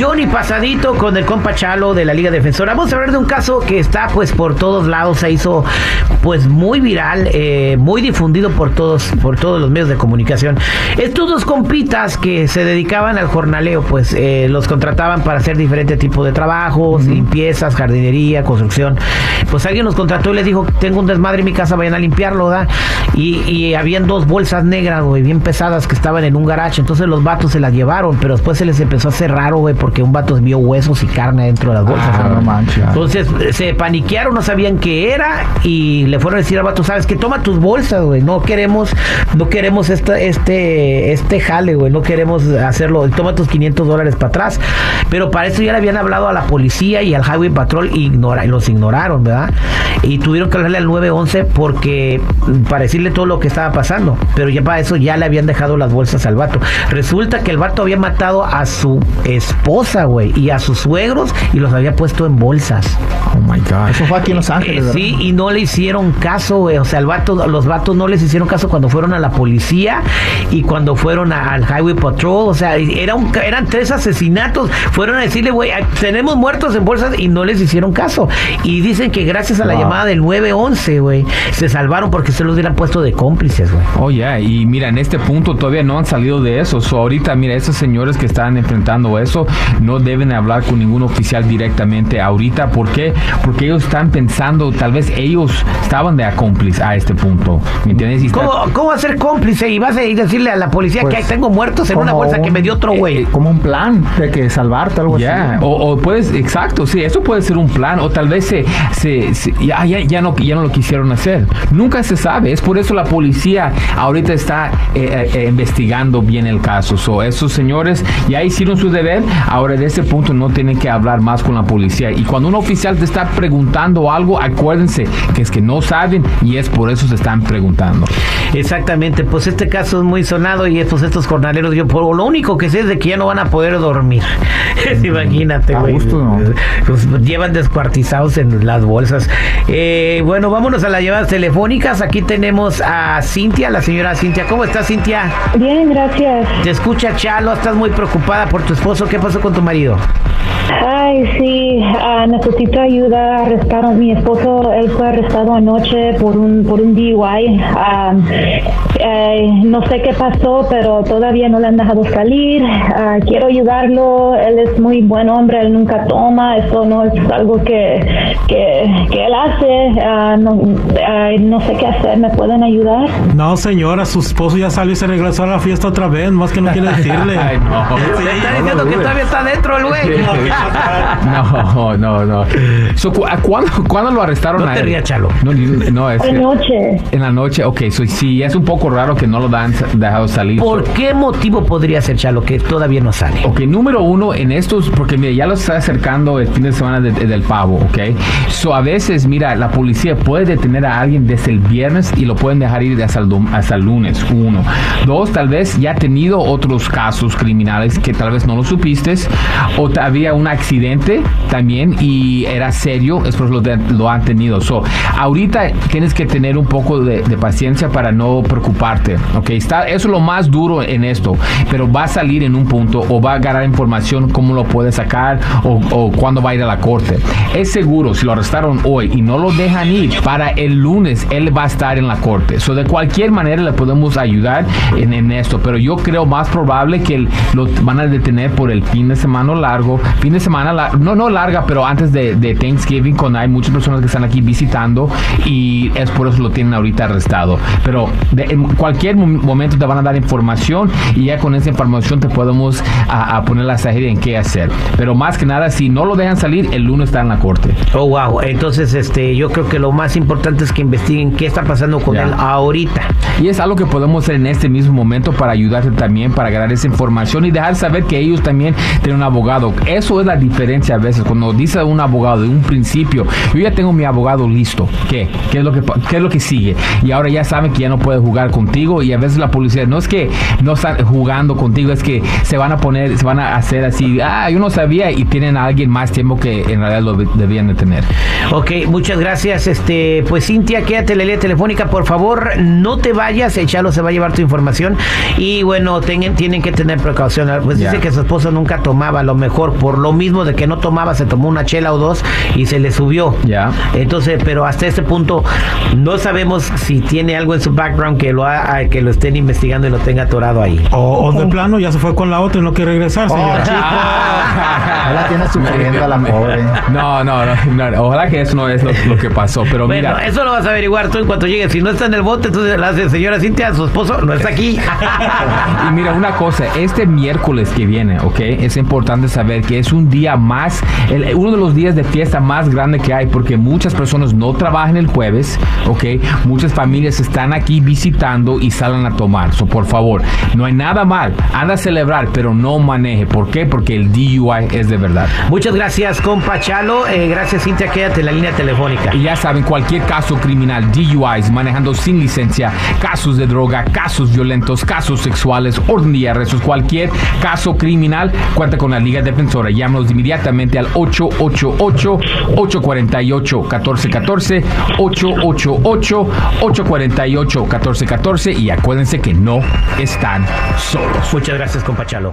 millón y pasadito con el compa Chalo de la Liga Defensora. Vamos a hablar de un caso que está pues por todos lados, se hizo pues muy viral, eh, muy difundido por todos, por todos los medios de comunicación. Estos dos compitas que se dedicaban al jornaleo, pues eh, los contrataban para hacer diferentes tipos de trabajos, limpiezas, jardinería, construcción. Pues alguien los contrató y les dijo, tengo un desmadre en mi casa, vayan a limpiarlo, ¿da? Y, y habían dos bolsas negras, güey, bien pesadas que estaban en un garage. Entonces los vatos se las llevaron, pero después se les empezó a hacer raro, güey, porque un vato vio huesos y carne dentro de las bolsas. Ah, no manches. Entonces se paniquearon, no sabían qué era y le fueron a decir al vato, sabes que toma tus bolsas, güey, no queremos, no queremos esta, este, este jale, güey, no queremos hacerlo, toma tus 500 dólares para atrás. Pero para eso ya le habían hablado a la policía y al Highway Patrol y, ignora, los ignoraron, ¿verdad? Y tuvieron que hablarle al 911 porque para decirle todo lo que estaba pasando. Pero ya para eso ya le habían dejado las bolsas al vato. Resulta que el vato había matado a su esposa, güey, y a sus suegros y los había puesto en bolsas. Oh my God. Eso fue aquí en Los Ángeles, Eh, sí, y no le hicieron caso, güey. O sea, el vato, los vatos no les hicieron caso cuando fueron a la policía y cuando fueron a- al Highway Patrol. O sea, era un, eran tres asesinatos. Fueron a decirle, güey, tenemos muertos en bolsas y no les hicieron caso. Y dicen que gracias a la llamada del 911, güey, se salvaron porque se los hubieran puesto de cómplices, güey. Oh, ya, y mira, en este punto todavía no han salido de eso. So, ahorita, mira, esos señores que están enfrentando eso no deben hablar con ningún oficial directamente ahorita. ¿Por qué? Porque ellos están pensando, tal vez ellos estaban de acómplice a este punto. ¿Me entiendes? Y está- ¿Cómo, ¿Cómo hacer cómplice? Y vas a ir a decirle a la policía Pues, que ahí tengo muertos en una bolsa que me dio otro güey. Como un plan de que salvarte, algo así. o, o puedes, exacto, sí, eso puede ser un plan, o tal vez se, se, se- ya, ya, ya no, ya no lo quisieron hacer. Nunca se sabe, es por eso la policía ahorita está eh, eh, investigando bien el caso. So, esos señores ya hicieron su deber, ahora de ese punto no tienen que hablar más con la policía. Y cuando un oficial te está preguntando algo, acuérdense que es que no saben y es por eso se están preguntando. Exactamente, pues este caso es muy sonado y pues estos jornaleros, yo por lo único que sé es de que ya no van a poder dormir. Imagínate, A güey. gusto, ¿no? Pues llevan descuartizados en las bolsas. Eh, bueno, vámonos a las llamadas telefónicas. Aquí tenemos a Cintia, la señora Cintia. ¿Cómo estás, Cintia? Bien, gracias. Te escucha Chalo, estás muy preocupada por tu esposo. ¿Qué pasó con tu marido? Ay, sí, ah, necesito ayuda. Arrestaron mi esposo. Él fue arrestado anoche por un por un DUI. Ah, eh, no sé qué pasó, pero todavía no le han dejado salir. Ah, quiero ayudarlo. Él es muy buen hombre. Él nunca toma. Eso no es algo que que, que él hace. No, no sé qué hacer. ¿Me pueden ayudar? No, señora, su esposo ya salió y se regresó a la fiesta otra vez, más que no quiere decirle. Ay, no. Está diciendo que todavía está dentro el güey. No, no, no. So, cu- ¿a ¿cuándo, cuándo lo arrestaron No a te él? Chalo. No, es que- Anoche. En la noche, ok, so, sí, es un poco raro que no lo han dejado salir. ¿Por So- qué motivo podría ser, Chalo, que todavía no sale? Ok, número uno, en estos, porque mira, ya lo está acercando el fin de semana de- del pavo, ok. So, a veces, mira, la policía puede detener a alguien desde el viernes y lo pueden dejar ir hasta el, dom- hasta el lunes, uno. Dos, tal vez ya ha tenido otros casos criminales que tal vez no lo supiste, o te- había un accidente también y era serio, es por lo, lo han tenido. So, ahorita tienes que tener un poco de, de paciencia para no preocuparte, ok. Está, eso es lo más duro en esto, pero va a salir en un punto o va a agarrar información cómo lo puede sacar o, o cuándo va a ir a la corte. Es seguro, si lo arrestaron hoy y no lo dejan ir, para el lunes él va a estar en la corte. So, de cualquier manera le podemos ayudar en, en esto, pero yo creo más probable que lo van a detener por el fin de semana largo, fin de semana, la- no, no larga, pero antes de, de Thanksgiving, cuando hay muchas personas que están aquí visitando y es por eso lo tienen ahorita arrestado. Pero de- en cualquier mom- momento te van a dar información y ya con esa información te podemos a, a poner la estrategia en qué hacer. Pero más que nada, si no lo dejan salir, el lunes está en la corte. Oh, wow. Entonces, este, yo creo que lo más importante es que investiguen qué está pasando con él ahorita. Y es algo que podemos hacer en este mismo momento para ayudarte también, para ganar esa información y dejar saber que ellos también tienen un abogado. Eso es la diferencia a veces. Cuando dice un abogado de un principio, yo ya tengo mi abogado listo. ¿Qué? ¿Qué es lo que, qué es lo que sigue? Y ahora ya saben que ya no puede jugar contigo y a veces la policía no es que no están jugando contigo, es que se van a poner, se van a hacer así, ah, yo no sabía y tienen a alguien más tiempo que en realidad lo de- debían de tener. Ok, muchas gracias. Este, pues Cintia, quédate en la línea telefónica, por favor, no te vayas, el Chalo se va a llevar tu información. Y bueno, tengan, tienen que tener precaución. Pues Ya. dice que su esposo nunca nunca tomaba, a lo mejor por lo mismo de que no tomaba, se tomó una chela o dos y se le subió. Ya. Entonces, pero hasta este punto no sabemos si tiene algo en su background que lo ha- que lo estén investigando y lo tenga atorado ahí. O, o de plano ya se fue con la otra y no quiere regresar, Oh, señora. Ahí la tiene sufriendo a la pobre. No, no, no, no, ojalá que eso no es lo, lo que pasó, pero Bueno, mira. eso lo vas a averiguar tú en cuanto llegues. Si no está en el bote, entonces la hace, señora Cintia, su esposo no está aquí. Y mira una cosa, este miércoles que viene, ¿ok? Es importante saber que es un día más, el- uno de los días de fiesta más grande que hay, porque muchas personas no trabajan el jueves, ¿ok? Muchas familias están aquí visitando y salen a tomar. So, por favor, no hay nada mal, anda a celebrar, pero no maneje. ¿Por qué? Porque el DUI es de verdad. Muchas gracias, compa Chalo. Eh, gracias, Cintia. Quédate en la línea telefónica. Y ya saben, cualquier caso criminal, DUIs, manejando sin licencia, casos de droga, casos violentos, casos sexuales, orden de arrestos, cualquier caso criminal, cuenta con la Liga Defensora. Llámanos inmediatamente al 888-848-1414, 888-848-1414 y acuérdense que no están solos. Muchas gracias, compa Chalo.